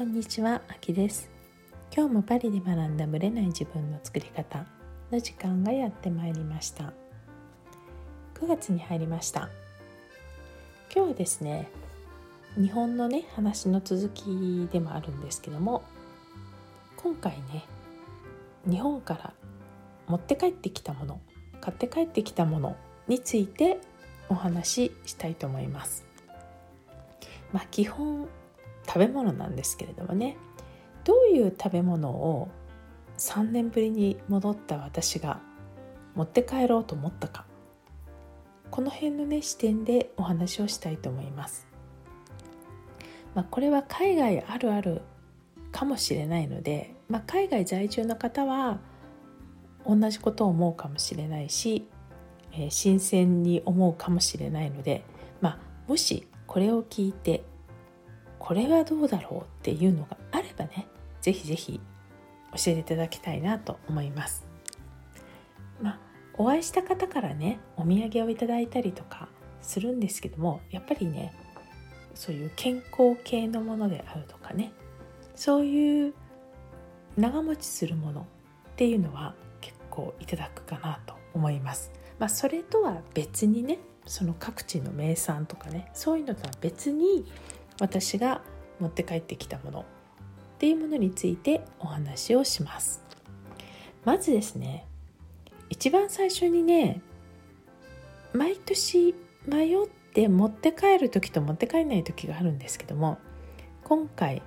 こんにちは、あきです。今日もパリで学んだ群れない自分の作り方の時間がやってまいりました。9月に入りました。今日はですね日本のね話の続きでもあるんですけども今回ね日本から持って帰ってきたもの買って帰ってきたものについてお話ししたいと思います。まあ基本食べ物なんですけれどもねどういう食べ物を3年ぶりに戻った私が持って帰ろうと思ったかこの辺のね視点でお話をしたいと思います。まあ、これは海外あるあるかもしれないので、まあ、海外在住の方は同じことを思うかもしれないし、えー、新鮮に思うかもしれないので、まあ、もしこれを聞いてこれはどうだろうっていうのがあればね是非是非教えていただきたいなと思います。まあ、お会いした方からねお土産をいただいたりとかするんですけどもやっぱりねそういう健康系のものであるとかねそういう長持ちするものっていうのは結構いただくかなと思います。まあ、それとは別にねその各地の名産とかねそういうのとは別に私が持って帰ってきたものっていうものについてお話をします。まずですね一番最初にね毎年迷って持って帰る時と持って帰らない時があるんですけども今回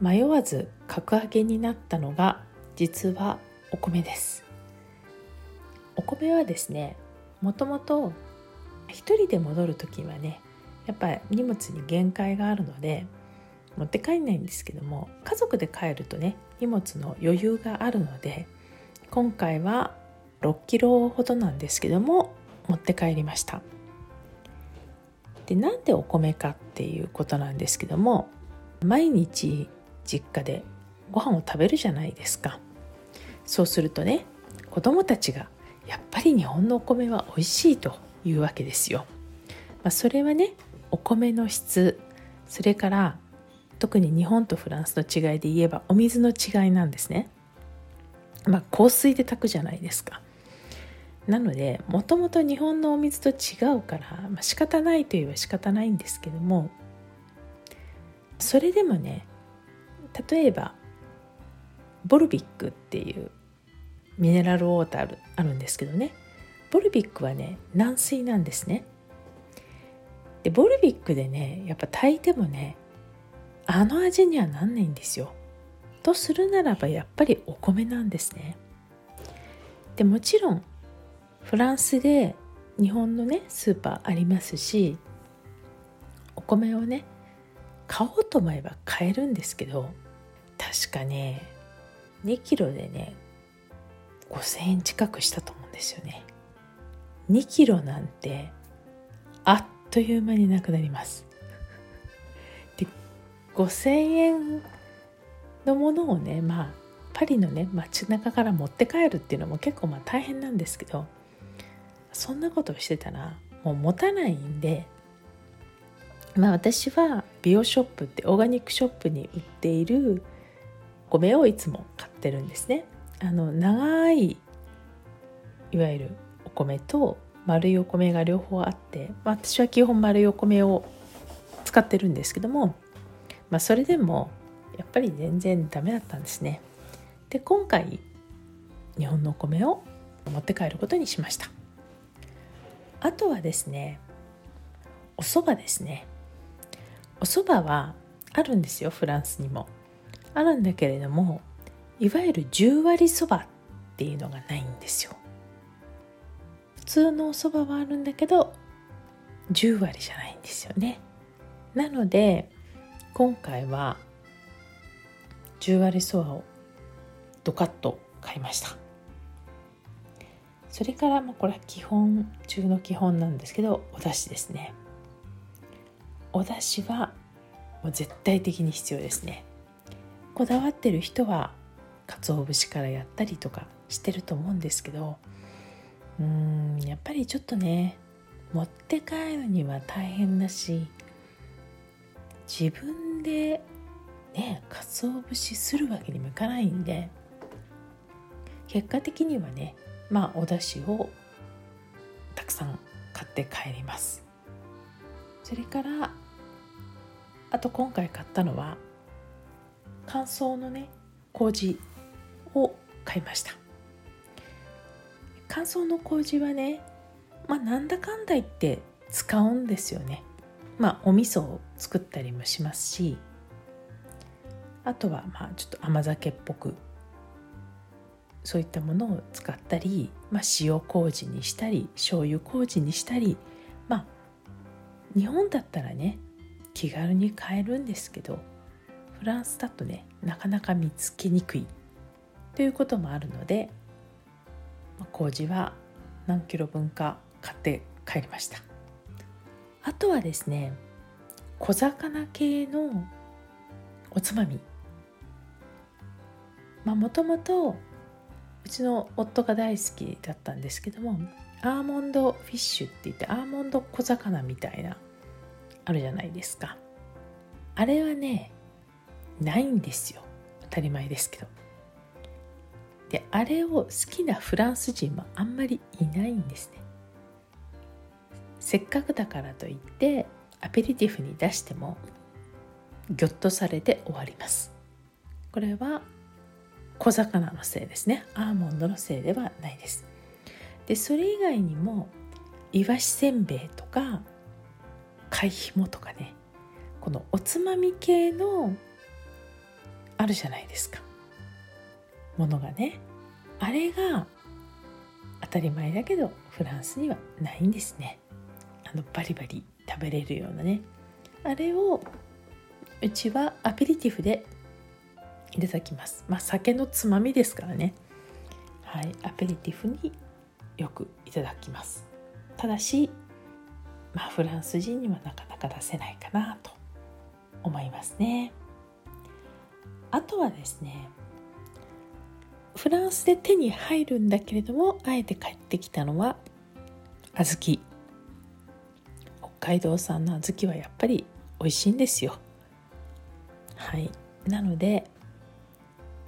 迷わず格上げになったのが実はお米です。お米はですねもともと一人で戻る時はねやっぱり荷物に限界があるので持って帰んないんですけども家族で帰るとね荷物の余裕があるので今回は6キロほどなんですけども持って帰りました。でなんでお米かっていうことなんですけども毎日実家でご飯を食べるじゃないですか。そうするとね子供たちがやっぱり日本のお米は美味しいというわけですよ、まあ、それはねお米の質それから特に日本とフランスの違いで言えばお水の違いなんですね。まあ香水で炊くじゃないですか。なのでもともと日本のお水と違うから、まあ、仕方ないといえば仕方ないんですけどもそれでもね例えばボルビックっていうミネラルウォーターあるんですけどねボルビックはね軟水なんですねでボルビックでねやっぱ炊いてもねあの味にはなんないんですよ。とするならばやっぱりお米なんですね。でもちろんフランスで日本のねスーパーありますしお米をね買おうと思えば買えるんですけど確かね2キロでね5,000円近くしたと思うんですよね。2キロなんてあっという間になくなります。で5,000円のものをねまあパリのね街中から持って帰るっていうのも結構まあ大変なんですけどそんなことをしてたらもう持たないんでまあ私は美容ショップってオーガニックショップに売っている米をいつも買ってるんですね。あの長いいわゆるお米と丸いお米が両方あって、まあ、私は基本丸いお米を使ってるんですけども、まあ、それでもやっぱり全然ダメだったんですね。で今回日本のお米を持って帰ることにしました。あとはですねお蕎麦ですね。お蕎麦はあるんですよフランスにも。あるんだけれどもいわゆる10割そばっていうのがないんですよ。通のお蕎麦はあるんだけど10割じゃないんですよね。なので今回は10割そばをドカッと買いました。それからまあこれは基本中の基本なんですけどお出汁ですね。お出汁はもう絶対的に必要ですね。こだわってる人は鰹節からやったりとかしてると思うんですけどうんやっぱりちょっとね持って帰るには大変だし自分でね鰹節するわけにもいかないんで結果的にはねまあお出汁をたくさん買って帰ります。それからあと今回買ったのは乾燥のね麹を買いました。乾燥の麹はねまあなんだかんだ言って使うんですよね。まあお味噌を作ったりもしますしあとはまあちょっと甘酒っぽくそういったものを使ったり、まあ、塩麹にしたり醤油麹にしたりまあ日本だったらね気軽に買えるんですけどフランスだとねなかなか見つけにくいということもあるので麹は何キロ分か買って帰りました。あとはですね小魚系のおつまみ。まあもともとうちの夫が大好きだったんですけどもアーモンドフィッシュって言ってアーモンド小魚みたいなあるじゃないですか。あれはねないんですよ。当たり前ですけど。であれを好きなフランス人もあんまりいないんですね。せっかくだからといってアペリティフに出してもギョッとされて終わります。これは小魚のせいですね。アーモンドのせいではないです。でそれ以外にもいわしせんべいとか貝ひもとかねこのおつまみ系のあるじゃないですか。ものがねあれが当たり前だけどフランスにはないんですね。あのバリバリ食べれるようなね。あれをうちはアペリティフでいただきます。まあ酒のつまみですからね。はいアペリティフによくいただきます。ただしまあフランス人にはなかなか出せないかなと思いますね。あとはですねフランスで手に入るんだけれどもあえて帰ってきたのは小豆。北海道産の小豆はやっぱり美味しいんですよ。はい。なので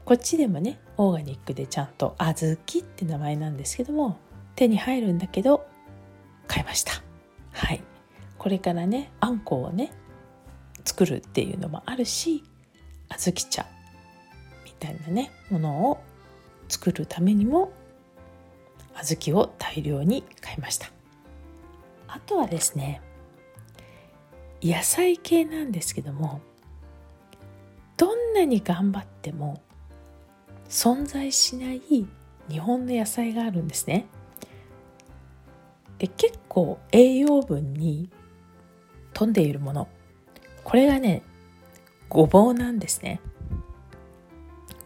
こっちでもねオーガニックでちゃんと小豆って名前なんですけども手に入るんだけど買いました。はい。これからねあんこをね作るっていうのもあるし小豆茶みたいなねものを作るためにも小豆を大量に買いましたあとはですね野菜系なんですけどもどんなに頑張っても存在しない日本の野菜があるんですね。で結構栄養分に富んでいるものこれがねごぼうなんですね。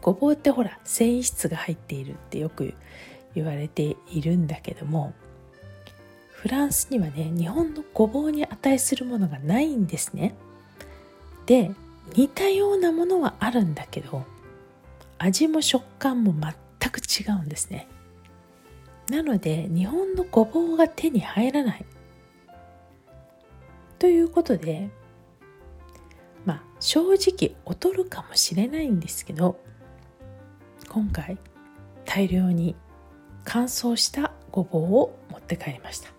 ごぼうってほら繊維質が入っているってよく言われているんだけどもフランスにはね日本のごぼうに値するものがないんですね。で似たようなものはあるんだけど味も食感も全く違うんですねなので日本のごぼうが手に入らないということでまあ正直劣るかもしれないんですけど今回大量に乾燥したごぼうを持って帰りました。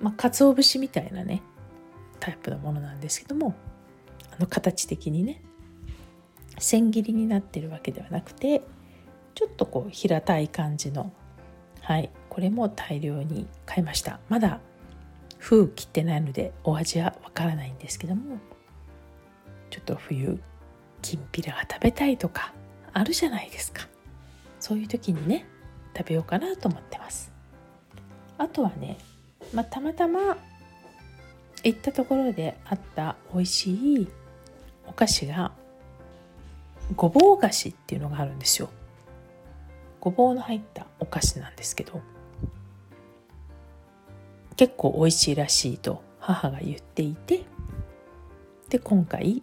まあ鰹節みたいなねタイプのものなんですけどもあの形的にね千切りになってるわけではなくてちょっとこう平たい感じのはいこれも大量に買いました。まだ封切ってないのでお味はわからないんですけどもちょっと冬きんぴらが食べたいとかあるじゃないですか。そういう時にね食べようかなと思ってます。あとはね、まあ、たまたま行ったところであった美味しいお菓子がごぼう菓子っていうのがあるんですよ。ごぼうの入ったお菓子なんですけど結構美味しいらしいと母が言っていてで今回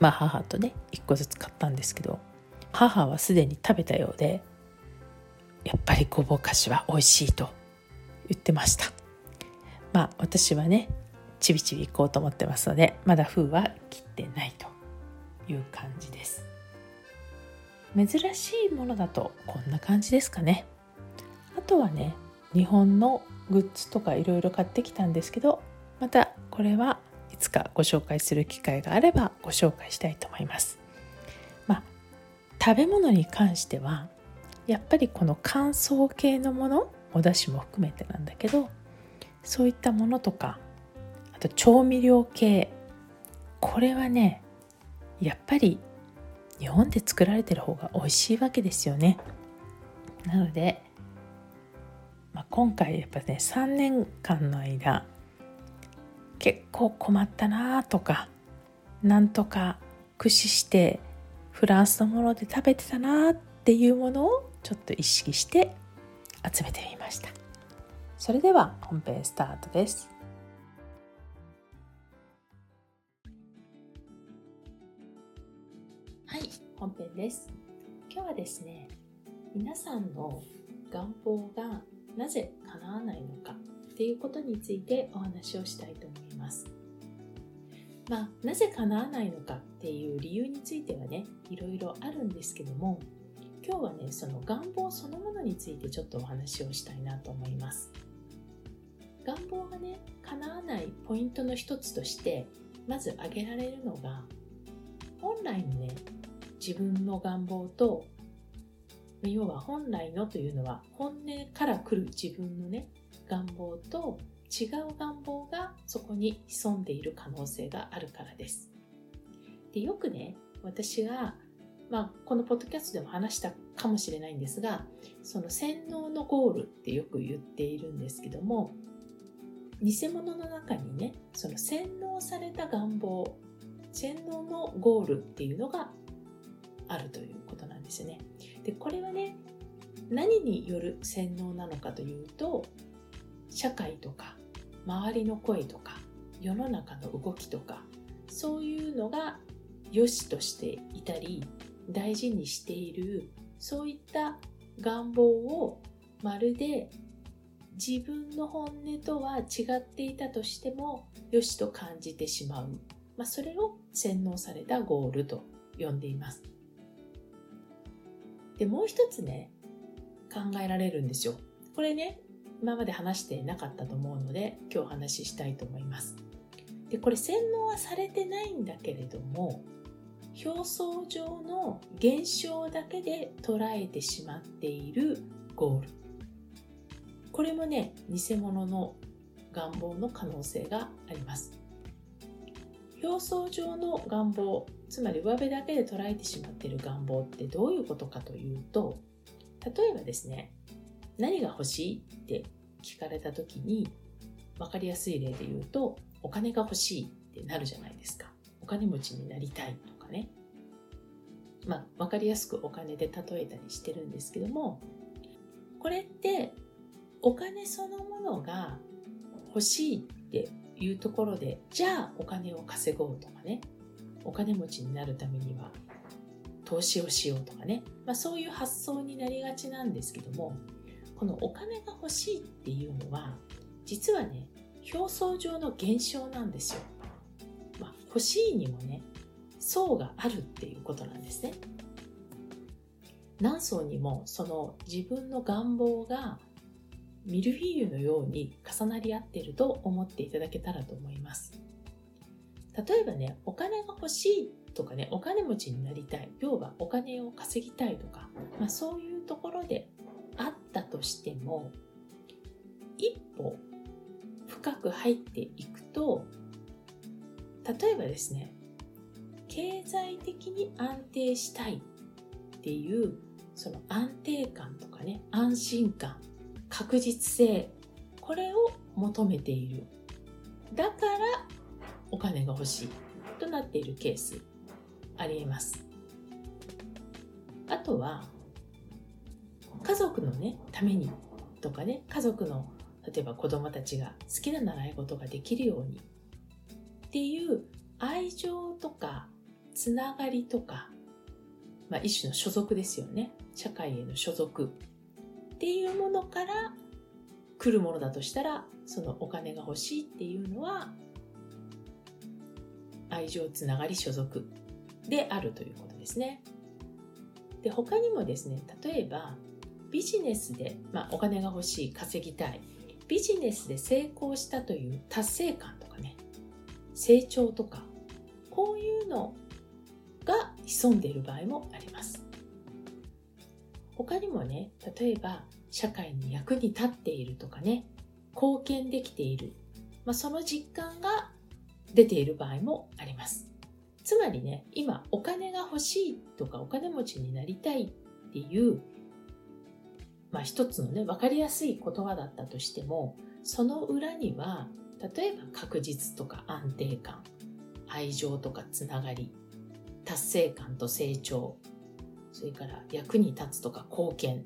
まあ母とね1個ずつ買ったんですけど母はすでに食べたようでやっぱりごぼう菓子は美味しいと言ってました。まあ私はねちびちび行こうと思ってますのでまだ封は切ってないという感じです。珍しいものだとこんな感じですかね。あとはね日本のグッズとかいろいろ買ってきたんですけどまたこれはいつかご紹介する機会があればご紹介したいと思います。食べ物に関してはやっぱりこの乾燥系のものお出汁も含めてなんだけどそういったものとかあと調味料系これはねやっぱり日本で作られてる方が美味しいわけですよね。なので、まあ、今回やっぱね3年間の間結構困ったなとかなんとか駆使してフランスのもので食べてたなっていうものをちょっと意識して集めてみました。それでは本編スタートです。はい本編です。今日はですね皆さんの願望がなぜ叶わないのかっていうことについてお話をしたいと思います。まあ、なぜ叶わないのかっていう理由についてはねいろいろあるんですけども今日はねその願望そのものについてちょっとお話をしたいなと思います。願望がね叶わないポイントの一つとしてまず挙げられるのが本来のね自分の願望と要は本来のというのは本音から来る自分のね願望と違う願望がそこに潜んでいる可能性があるからです。でよくね私がまあ、このポッドキャストでも話したかもしれないんですがその洗脳のゴールってよく言っているんですけども偽物の中にねその洗脳された願望洗脳のゴールっていうのがあるということなんですよね。でこれはね何による洗脳なのかというと社会とか周りの声とか世の中の動きとかそういうのが良しとしていたり大事にしているそういった願望をまるで自分の本音とは違っていたとしても良しと感じてしまう、まあ、それを洗脳されたゴールと呼んでいます。でもう一つね考えられるんですよ。これね今まで話してなかったと思うので今日お話ししたいと思います。でこれ洗脳はされてないんだけれども表層上の現象だけで捉えてしまっているゴール。これもね偽物の願望の可能性があります。表層上の願望つまり上辺だけで捉えてしまっている願望ってどういうことかというと例えばですね何が欲しいって聞かれた時に分かりやすい例で言うとお金が欲しいってなるじゃないですか。お金持ちになりたいかね、まあ、分かりやすくお金で例えたりしてるんですけどもこれってお金そのものが欲しいっていうところでじゃあお金を稼ごうとかね。お金持ちになるためには投資をしようとかね、まあ、そういう発想になりがちなんですけどもこのお金が欲しいっていうのは実はね表層上の現象なんですよ。まあ、欲しいにもね層があるっていうことなんですね。何層にもその自分の願望がミルフィーユのように重なり合っていると思っていただけたらと思います。例えばね、お金が欲しいとかね、お金持ちになりたい、要はお金を稼ぎたいとか、まあ、そういうところであったとしても、一歩深く入っていくと、例えばですね、経済的に安定したいっていうその安定感とかね安心感確実性これを求めている。だからお金が欲しいとなっているケースありえます。あとは家族のねためにとかね家族の例えば子供たちが好きな習い事ができるようにっていう愛情とかつながりとか、まあ、一種の所属ですよね。社会への所属。っていうものから来るものだとしたらそのお金が欲しいっていうのは愛情つながり所属であるということですね。で他にもですね例えばビジネスで、まあ、お金が欲しい稼ぎたい。ビジネスで成功したという達成感とかね成長とかこういうのが潜んでいる場合もあります。他にもね例えば社会に役に立っているとかね貢献できている、まあ、その実感が出ている場合もあります。つまりね今お金が欲しいとかお金持ちになりたいっていうまあ一つのね分かりやすい言葉だったとしてもその裏には例えば確実とか安定感愛情とかつながり達成感と成長それから役に立つとか貢献っ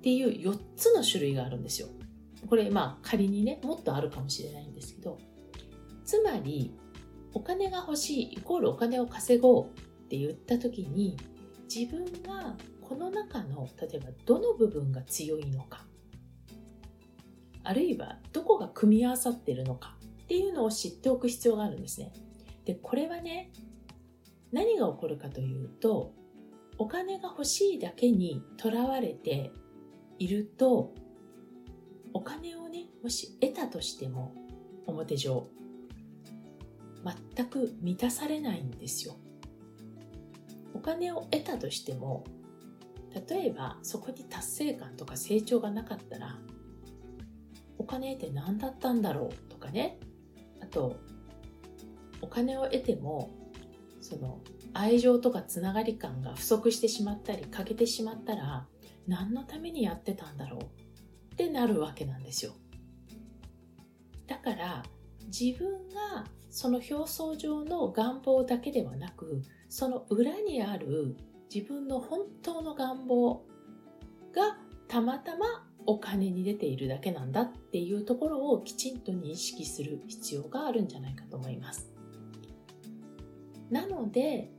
ていう4つの種類があるんですよ。これまあ仮にねもっとあるかもしれないんですけどつまりお金が欲しいイコールお金を稼ごうって言った時に自分がこの中の例えばどの部分が強いのかあるいはどこが組み合わさってるのかっていうのを知っておく必要があるんですね。でこれはね何が起こるかというとお金が欲しいだけにとらわれているとお金をねもし得たとしても表上全く満たされないんですよ。お金を得たとしても例えばそこに達成感とか成長がなかったらお金って何だったんだろうとかね。あとお金を得てもその愛情とかつながり感が不足してしまったり欠けてしまったら何のためにやってたんだろうってなるわけなんですよだから自分がその表層上の願望だけではなくその裏にある自分の本当の願望がたまたまお金に出ているだけなんだっていうところをきちんと認識する必要があるんじゃないかと思います。なので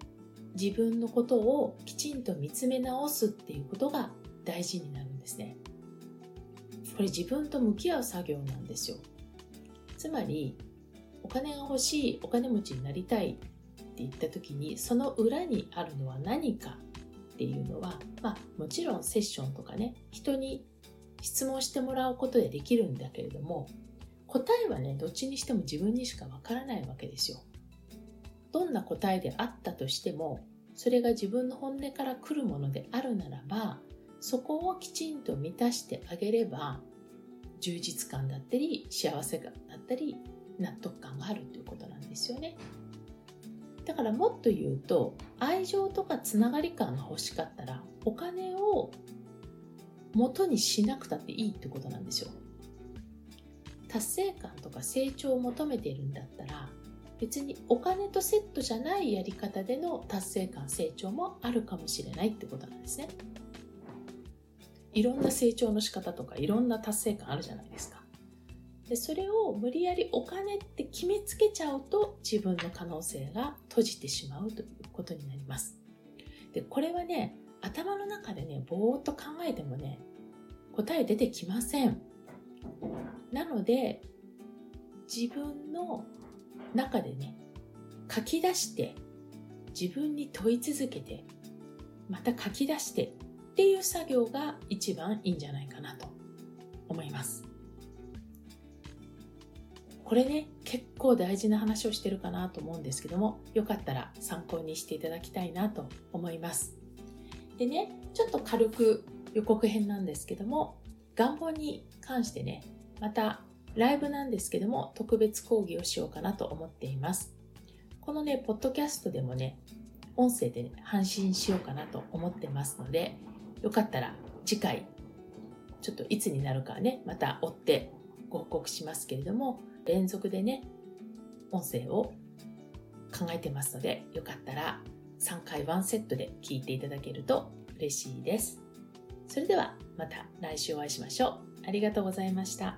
自分のことをきちんと見つめ直すっていうことが大事になるんですね。これ自分と向き合う作業なんですよ。つまりお金が欲しいお金持ちになりたいって言った時にその裏にあるのは何かっていうのは、まあ、もちろんセッションとかね人に質問してもらうことでできるんだけれども答えはねどっちにしても自分にしかわからないわけですよ。どんな答えであったとしてもそれが自分の本音から来るものであるならばそこをきちんと満たしてあげれば充実感だったり幸せ感だったり納得感があるということなんですよね。だからもっと言うと愛情とかつながり感が欲しかったらお金を元にしなくたっていいってことなんですよ。達成感とか成長を求めているんだったら別にお金とセットじゃないやり方での達成感成長もあるかもしれないってことなんですね。いろんな成長の仕方とかいろんな達成感あるじゃないですか。でそれを無理やりお金って決めつけちゃうと自分の可能性が閉じてしまうということになります。でこれはね頭の中でねぼーっと考えてもね答え出てきません。なので自分の中でね書き出して自分に問い続けてまた書き出してっていう作業が一番いいんじゃないかなと思います。これね結構大事な話をしてるかなと思うんですけどもよかったら参考にしていただきたいなと思います。でねちょっと軽く予告編なんですけども願望に関してねまたライブなんですけども、特別講義をしようかなと思っています。このね、ポッドキャストでもね、音声で、ね、配信しようかなと思ってますので、よかったら次回、ちょっといつになるかね、また追ってご報告しますけれども、連続でね、音声を考えてますので、よかったら3回ワンセットで聞いていただけると嬉しいです。それではまた来週お会いしましょう。ありがとうございました。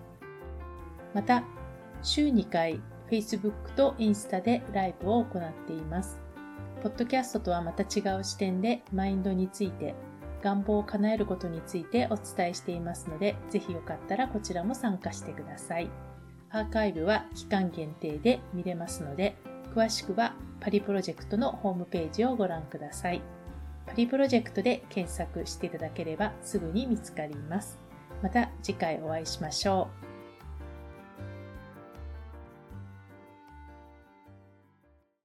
また、週2回 Facebook とインスタでライブを行っています。ポッドキャストとはまた違う視点でマインドについて、願望を叶えることについてお伝えしていますので、ぜひよかったらこちらも参加してください。アーカイブは期間限定で見れますので、詳しくはパリプロジェクトのホームページをご覧ください。パリプロジェクトで検索していただければすぐに見つかります。また次回お会いしましょう。